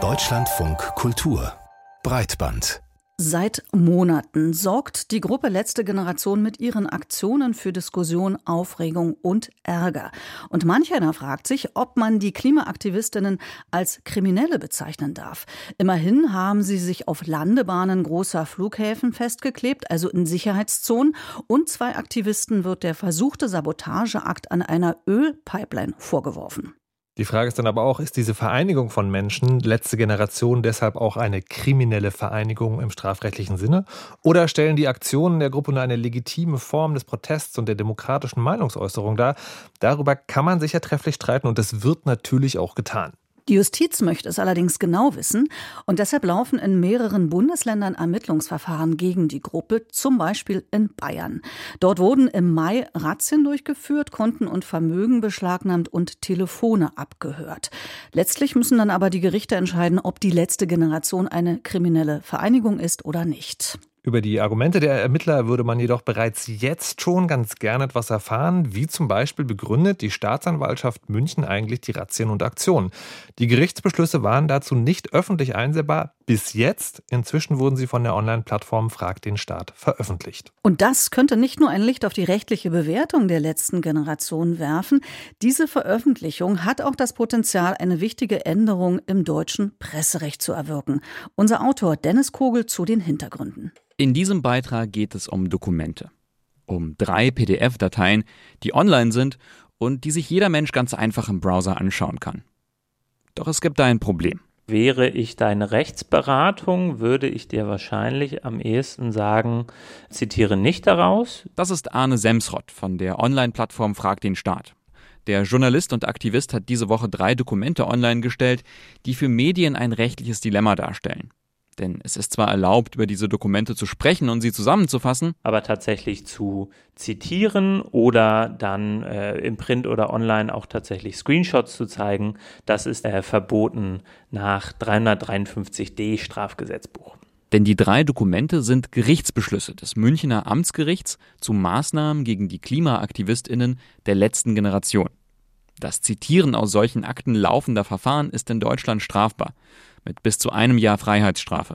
Deutschlandfunk Kultur Breitband Seit Monaten sorgt die Gruppe Letzte Generation mit ihren Aktionen für Diskussion, Aufregung und Ärger. Und manch einer fragt sich, ob man die Klimaaktivistinnen als Kriminelle bezeichnen darf. Immerhin haben sie sich auf Landebahnen großer Flughäfen festgeklebt, also in Sicherheitszonen. Und zwei Aktivisten wird der versuchte Sabotageakt an einer Ölpipeline vorgeworfen. Die Frage ist dann aber auch, ist diese Vereinigung von Menschen, letzte Generation, deshalb auch eine kriminelle Vereinigung im strafrechtlichen Sinne? Oder stellen die Aktionen der Gruppe nur eine legitime Form des Protests und der demokratischen Meinungsäußerung dar? Darüber kann man sicher trefflich streiten und das wird natürlich auch getan. Die Justiz möchte es allerdings genau wissen und deshalb laufen in mehreren Bundesländern Ermittlungsverfahren gegen die Gruppe, zum Beispiel in Bayern. Dort wurden im Mai Razzien durchgeführt, Konten und Vermögen beschlagnahmt und Telefone abgehört. Letztlich müssen dann aber die Gerichte entscheiden, ob die letzte Generation eine kriminelle Vereinigung ist oder nicht. Über die Argumente der Ermittler würde man jedoch bereits jetzt schon ganz gerne etwas erfahren. Wie zum Beispiel begründet die Staatsanwaltschaft München eigentlich die Razzien und Aktionen? Die Gerichtsbeschlüsse waren dazu nicht öffentlich einsehbar bis jetzt. Inzwischen wurden sie von der Online-Plattform Frag den Staat veröffentlicht. Und das könnte nicht nur ein Licht auf die rechtliche Bewertung der letzten Generation werfen. Diese Veröffentlichung hat auch das Potenzial, eine wichtige Änderung im deutschen Presserecht zu erwirken. Unser Autor Dennis Kogel zu den Hintergründen. In diesem Beitrag geht es um Dokumente. Um drei PDF-Dateien, die online sind und die sich jeder Mensch ganz einfach im Browser anschauen kann. Doch es gibt da ein Problem. Wäre ich deine Rechtsberatung, würde ich dir wahrscheinlich am ehesten sagen, zitiere nicht daraus. Das ist Arne Semsrott von der Online-Plattform Frag den Staat. Der Journalist und Aktivist hat diese Woche drei Dokumente online gestellt, die für Medien ein rechtliches Dilemma darstellen. Denn es ist zwar erlaubt, über diese Dokumente zu sprechen und sie zusammenzufassen, aber tatsächlich zu zitieren oder dann äh, im Print oder online auch tatsächlich Screenshots zu zeigen, das ist äh, verboten nach 353d Strafgesetzbuch. Denn die drei Dokumente sind Gerichtsbeschlüsse des Münchner Amtsgerichts zu Maßnahmen gegen die Klimaaktivistinnen der letzten Generation. Das Zitieren aus solchen Akten laufender Verfahren ist in Deutschland strafbar mit bis zu einem Jahr Freiheitsstrafe.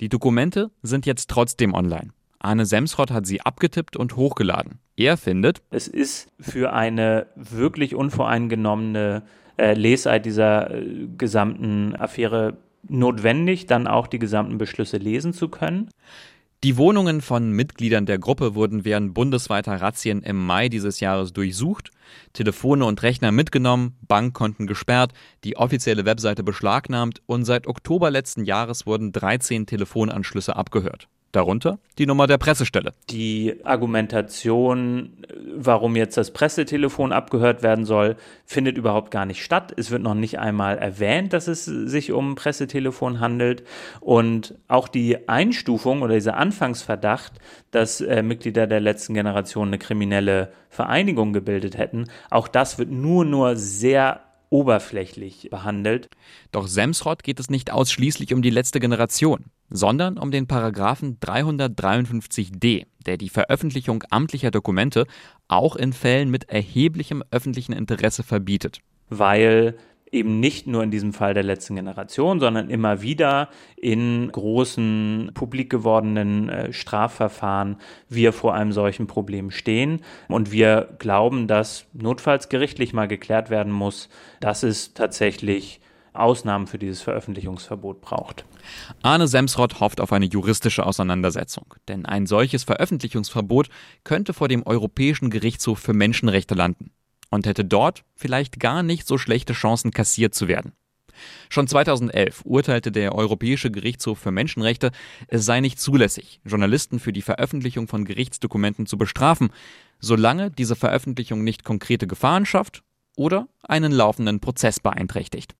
Die Dokumente sind jetzt trotzdem online. Arne Semsrott hat sie abgetippt und hochgeladen. Er findet, es ist für eine wirklich unvoreingenommene äh, Lesart dieser äh, gesamten Affäre notwendig, dann auch die gesamten Beschlüsse lesen zu können. Die Wohnungen von Mitgliedern der Gruppe wurden während bundesweiter Razzien im Mai dieses Jahres durchsucht, Telefone und Rechner mitgenommen, Bankkonten gesperrt, die offizielle Webseite beschlagnahmt und seit Oktober letzten Jahres wurden 13 Telefonanschlüsse abgehört. Darunter die Nummer der Pressestelle. Die Argumentation, warum jetzt das Pressetelefon abgehört werden soll, findet überhaupt gar nicht statt. Es wird noch nicht einmal erwähnt, dass es sich um ein Pressetelefon handelt. Und auch die Einstufung oder dieser Anfangsverdacht, dass äh, Mitglieder der letzten Generation eine kriminelle Vereinigung gebildet hätten, auch das wird nur, nur sehr oberflächlich behandelt. Doch Semsrott geht es nicht ausschließlich um die letzte Generation, sondern um den Paragraphen 353d, der die Veröffentlichung amtlicher Dokumente auch in Fällen mit erheblichem öffentlichen Interesse verbietet. Weil eben nicht nur in diesem Fall der letzten Generation, sondern immer wieder in großen publik gewordenen äh, Strafverfahren wir vor einem solchen Problem stehen. Und wir glauben, dass notfalls gerichtlich mal geklärt werden muss, dass es tatsächlich Ausnahmen für dieses Veröffentlichungsverbot braucht. Arne Semsrott hofft auf eine juristische Auseinandersetzung, denn ein solches Veröffentlichungsverbot könnte vor dem Europäischen Gerichtshof für Menschenrechte landen und hätte dort vielleicht gar nicht so schlechte Chancen kassiert zu werden. Schon 2011 urteilte der Europäische Gerichtshof für Menschenrechte, es sei nicht zulässig, Journalisten für die Veröffentlichung von Gerichtsdokumenten zu bestrafen, solange diese Veröffentlichung nicht konkrete Gefahren schafft oder einen laufenden Prozess beeinträchtigt.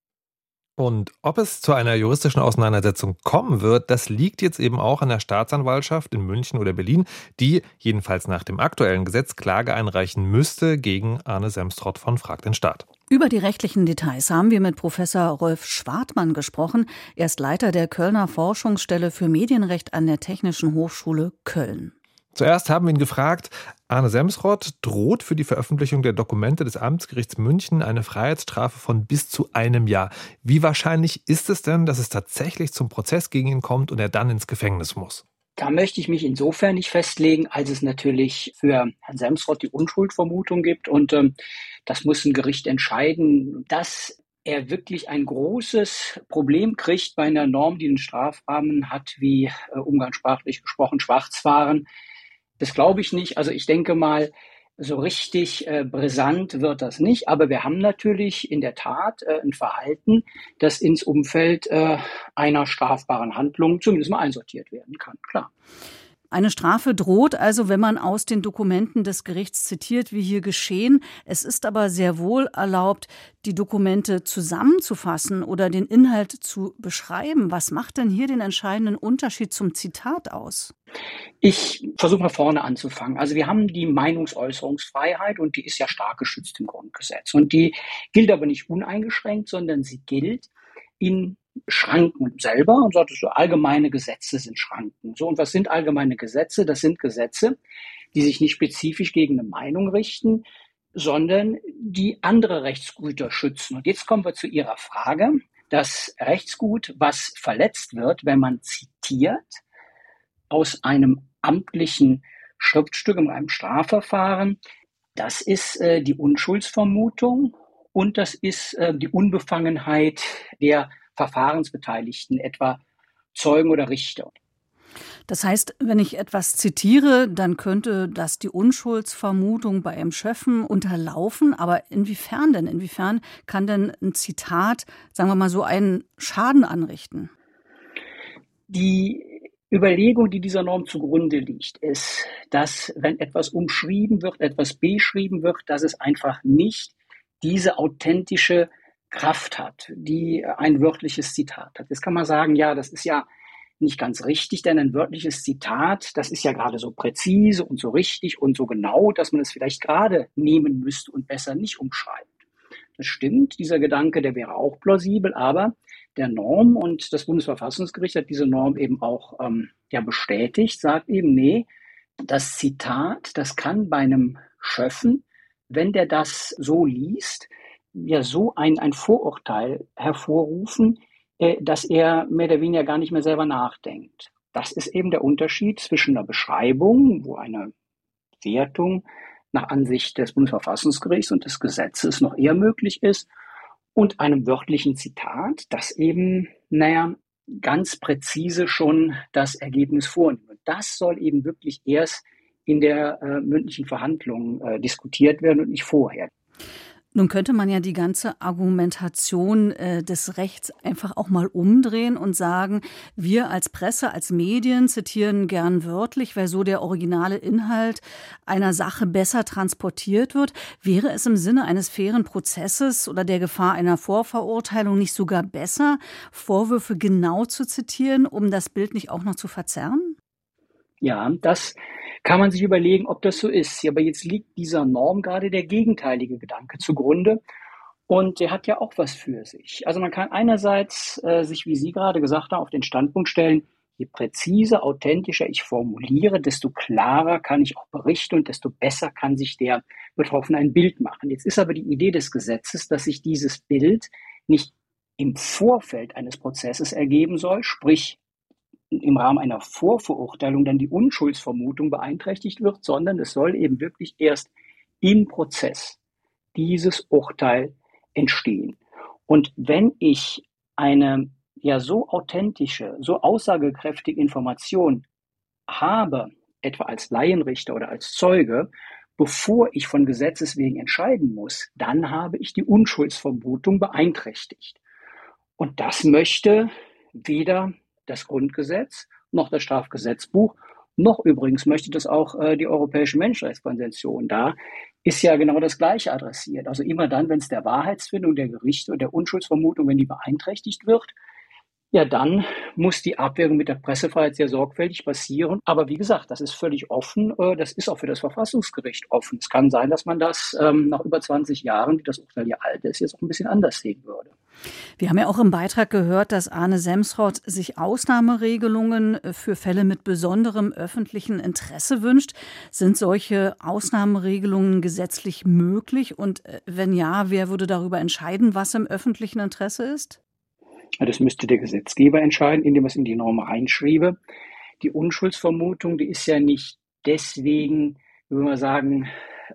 Und ob es zu einer juristischen Auseinandersetzung kommen wird, das liegt jetzt eben auch an der Staatsanwaltschaft in München oder Berlin, die jedenfalls nach dem aktuellen Gesetz Klage einreichen müsste gegen Arne Semstrott von Frag den Staat. Über die rechtlichen Details haben wir mit Professor Rolf Schwartmann gesprochen. Er ist Leiter der Kölner Forschungsstelle für Medienrecht an der Technischen Hochschule Köln. Zuerst haben wir ihn gefragt, Arne Semsrott droht für die Veröffentlichung der Dokumente des Amtsgerichts München eine Freiheitsstrafe von bis zu einem Jahr. Wie wahrscheinlich ist es denn, dass es tatsächlich zum Prozess gegen ihn kommt und er dann ins Gefängnis muss? Da möchte ich mich insofern nicht festlegen, als es natürlich für Herrn Semsrott die Unschuldvermutung gibt. Und ähm, das muss ein Gericht entscheiden. Dass er wirklich ein großes Problem kriegt bei einer Norm, die einen Strafrahmen hat, wie äh, umgangssprachlich gesprochen Schwarzfahren, das glaube ich nicht. Also ich denke mal, so richtig äh, brisant wird das nicht, aber wir haben natürlich in der Tat äh, ein Verhalten, das ins Umfeld äh, einer strafbaren Handlung zumindest mal einsortiert werden kann, klar. Eine Strafe droht also, wenn man aus den Dokumenten des Gerichts zitiert, wie hier geschehen. Es ist aber sehr wohl erlaubt, die Dokumente zusammenzufassen oder den Inhalt zu beschreiben. Was macht denn hier den entscheidenden Unterschied zum Zitat aus? Ich versuche mal vorne anzufangen. Also wir haben die Meinungsäußerungsfreiheit und die ist ja stark geschützt im Grundgesetz. Und die gilt aber nicht uneingeschränkt, sondern sie gilt in Schranken selber und sagt, so allgemeine Gesetze sind Schranken. So, und was sind allgemeine Gesetze? Das sind Gesetze, die sich nicht spezifisch gegen eine Meinung richten, sondern die andere Rechtsgüter schützen. Und jetzt kommen wir zu Ihrer Frage. Das Rechtsgut, was verletzt wird, wenn man zitiert aus einem amtlichen Schriftstück in einem Strafverfahren, das ist äh, die Unschuldsvermutung und das ist äh, die Unbefangenheit der Verfahrensbeteiligten, etwa Zeugen oder Richter. Das heißt, wenn ich etwas zitiere, dann könnte das die Unschuldsvermutung bei einem Schöffen unterlaufen. Aber inwiefern denn? Inwiefern kann denn ein Zitat, sagen wir mal so, einen Schaden anrichten? Die Überlegung, die dieser Norm zugrunde liegt, ist, dass wenn etwas umschrieben wird, etwas beschrieben wird, dass es einfach nicht diese authentische Kraft hat, die ein wörtliches Zitat hat. Jetzt kann man sagen, ja, das ist ja nicht ganz richtig, denn ein wörtliches Zitat, das ist ja gerade so präzise und so richtig und so genau, dass man es vielleicht gerade nehmen müsste und besser nicht umschreibt. Das stimmt, dieser Gedanke, der wäre auch plausibel, aber der Norm und das Bundesverfassungsgericht hat diese Norm eben auch ähm, ja bestätigt, sagt eben, nee, das Zitat, das kann bei einem Schöffen, wenn der das so liest, ja so ein, ein Vorurteil hervorrufen, äh, dass er mehr oder weniger gar nicht mehr selber nachdenkt. Das ist eben der Unterschied zwischen einer Beschreibung, wo eine Wertung nach Ansicht des Bundesverfassungsgerichts und des Gesetzes noch eher möglich ist, und einem wörtlichen Zitat, das eben, naja, ganz präzise schon das Ergebnis vornimmt. Das soll eben wirklich erst in der äh, mündlichen Verhandlung äh, diskutiert werden und nicht vorher. Nun könnte man ja die ganze Argumentation äh, des Rechts einfach auch mal umdrehen und sagen, wir als Presse, als Medien zitieren gern wörtlich, weil so der originale Inhalt einer Sache besser transportiert wird. Wäre es im Sinne eines fairen Prozesses oder der Gefahr einer Vorverurteilung nicht sogar besser, Vorwürfe genau zu zitieren, um das Bild nicht auch noch zu verzerren? Ja, das kann man sich überlegen, ob das so ist. Aber jetzt liegt dieser Norm gerade der gegenteilige Gedanke zugrunde. Und der hat ja auch was für sich. Also man kann einerseits äh, sich, wie Sie gerade gesagt haben, auf den Standpunkt stellen, je präziser, authentischer ich formuliere, desto klarer kann ich auch berichten und desto besser kann sich der Betroffene ein Bild machen. Jetzt ist aber die Idee des Gesetzes, dass sich dieses Bild nicht im Vorfeld eines Prozesses ergeben soll, sprich im Rahmen einer Vorverurteilung dann die Unschuldsvermutung beeinträchtigt wird, sondern es soll eben wirklich erst im Prozess dieses Urteil entstehen. Und wenn ich eine ja so authentische, so aussagekräftige Information habe, etwa als Laienrichter oder als Zeuge, bevor ich von Gesetzes wegen entscheiden muss, dann habe ich die Unschuldsvermutung beeinträchtigt. Und das möchte weder das Grundgesetz, noch das Strafgesetzbuch, noch übrigens möchte das auch äh, die Europäische Menschenrechtskonvention. Da ist ja genau das Gleiche adressiert. Also immer dann, wenn es der Wahrheitsfindung der Gerichte und der Unschuldsvermutung, wenn die beeinträchtigt wird, ja, dann muss die Abwägung mit der Pressefreiheit sehr sorgfältig passieren. Aber wie gesagt, das ist völlig offen. Äh, das ist auch für das Verfassungsgericht offen. Es kann sein, dass man das ähm, nach über 20 Jahren, wie das Urteil ja alt ist, jetzt auch ein bisschen anders sehen würde. Wir haben ja auch im Beitrag gehört, dass Arne Semsrott sich Ausnahmeregelungen für Fälle mit besonderem öffentlichen Interesse wünscht. Sind solche Ausnahmeregelungen gesetzlich möglich? Und äh, wenn ja, wer würde darüber entscheiden, was im öffentlichen Interesse ist? Das müsste der Gesetzgeber entscheiden, indem er es in die Norm reinschriebe. Die Unschuldsvermutung, die ist ja nicht deswegen, würde man sagen,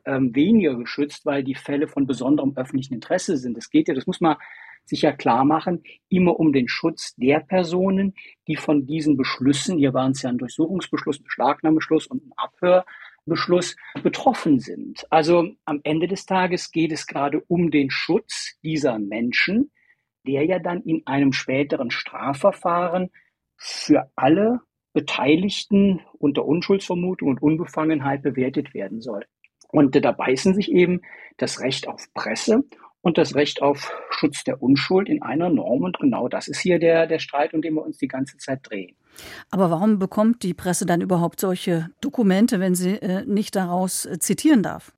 ähm, weniger geschützt, weil die Fälle von besonderem öffentlichen Interesse sind. Es geht ja, das muss man sich ja klar machen, immer um den Schutz der Personen, die von diesen Beschlüssen, hier waren es ja ein Durchsuchungsbeschluss, ein Beschlagnahmebeschluss und ein Abhörbeschluss, betroffen sind. Also am Ende des Tages geht es gerade um den Schutz dieser Menschen, der ja dann in einem späteren Strafverfahren für alle Beteiligten unter Unschuldsvermutung und Unbefangenheit bewertet werden soll. Und da beißen sich eben das Recht auf Presse und das Recht auf Schutz der Unschuld in einer Norm. Und genau das ist hier der, der Streit, um den wir uns die ganze Zeit drehen. Aber warum bekommt die Presse dann überhaupt solche Dokumente, wenn sie äh, nicht daraus äh, zitieren darf?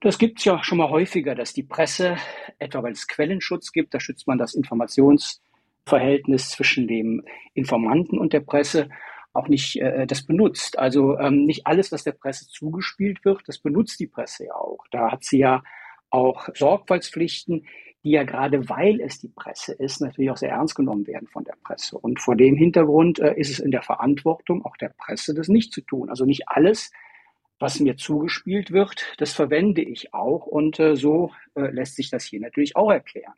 Das gibt es ja schon mal häufiger, dass die Presse, etwa weil es Quellenschutz gibt, da schützt man das Informationsverhältnis zwischen dem Informanten und der Presse, auch nicht äh, das benutzt. Also ähm, nicht alles, was der Presse zugespielt wird, das benutzt die Presse ja auch. Da hat sie ja auch Sorgfaltspflichten, die ja gerade weil es die Presse ist, natürlich auch sehr ernst genommen werden von der Presse. Und vor dem Hintergrund äh, ist es in der Verantwortung auch der Presse, das nicht zu tun. Also nicht alles, was mir zugespielt wird, das verwende ich auch und äh, so äh, lässt sich das hier natürlich auch erklären.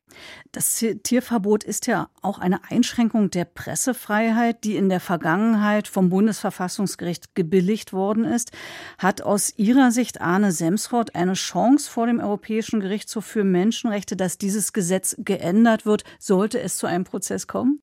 Das Tierverbot ist ja auch eine Einschränkung der Pressefreiheit, die in der Vergangenheit vom Bundesverfassungsgericht gebilligt worden ist. Hat aus Ihrer Sicht Arne Semsrott eine Chance vor dem Europäischen Gerichtshof für Menschenrechte, dass dieses Gesetz geändert wird, sollte es zu einem Prozess kommen?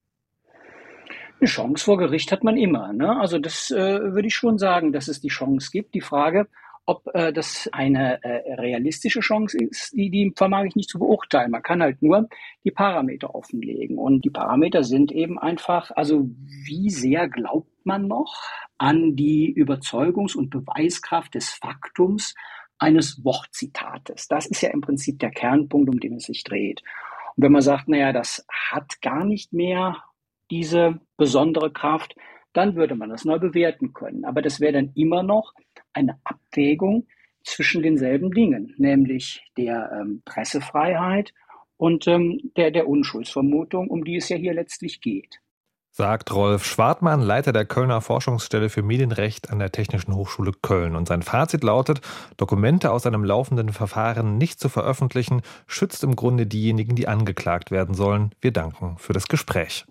Eine Chance vor Gericht hat man immer. Ne? Also das äh, würde ich schon sagen, dass es die Chance gibt. Die Frage, ob äh, das eine äh, realistische Chance ist, die, die vermag ich nicht zu beurteilen. Man kann halt nur die Parameter offenlegen. Und die Parameter sind eben einfach, also wie sehr glaubt man noch an die Überzeugungs- und Beweiskraft des Faktums eines Wortzitates. Das ist ja im Prinzip der Kernpunkt, um den es sich dreht. Und wenn man sagt, naja, das hat gar nicht mehr diese besondere Kraft, dann würde man das neu bewerten können. Aber das wäre dann immer noch eine Abwägung zwischen denselben Dingen, nämlich der ähm, Pressefreiheit und ähm, der, der Unschuldsvermutung, um die es ja hier letztlich geht. Sagt Rolf Schwartmann, Leiter der Kölner Forschungsstelle für Medienrecht an der Technischen Hochschule Köln. Und sein Fazit lautet, Dokumente aus einem laufenden Verfahren nicht zu veröffentlichen, schützt im Grunde diejenigen, die angeklagt werden sollen. Wir danken für das Gespräch.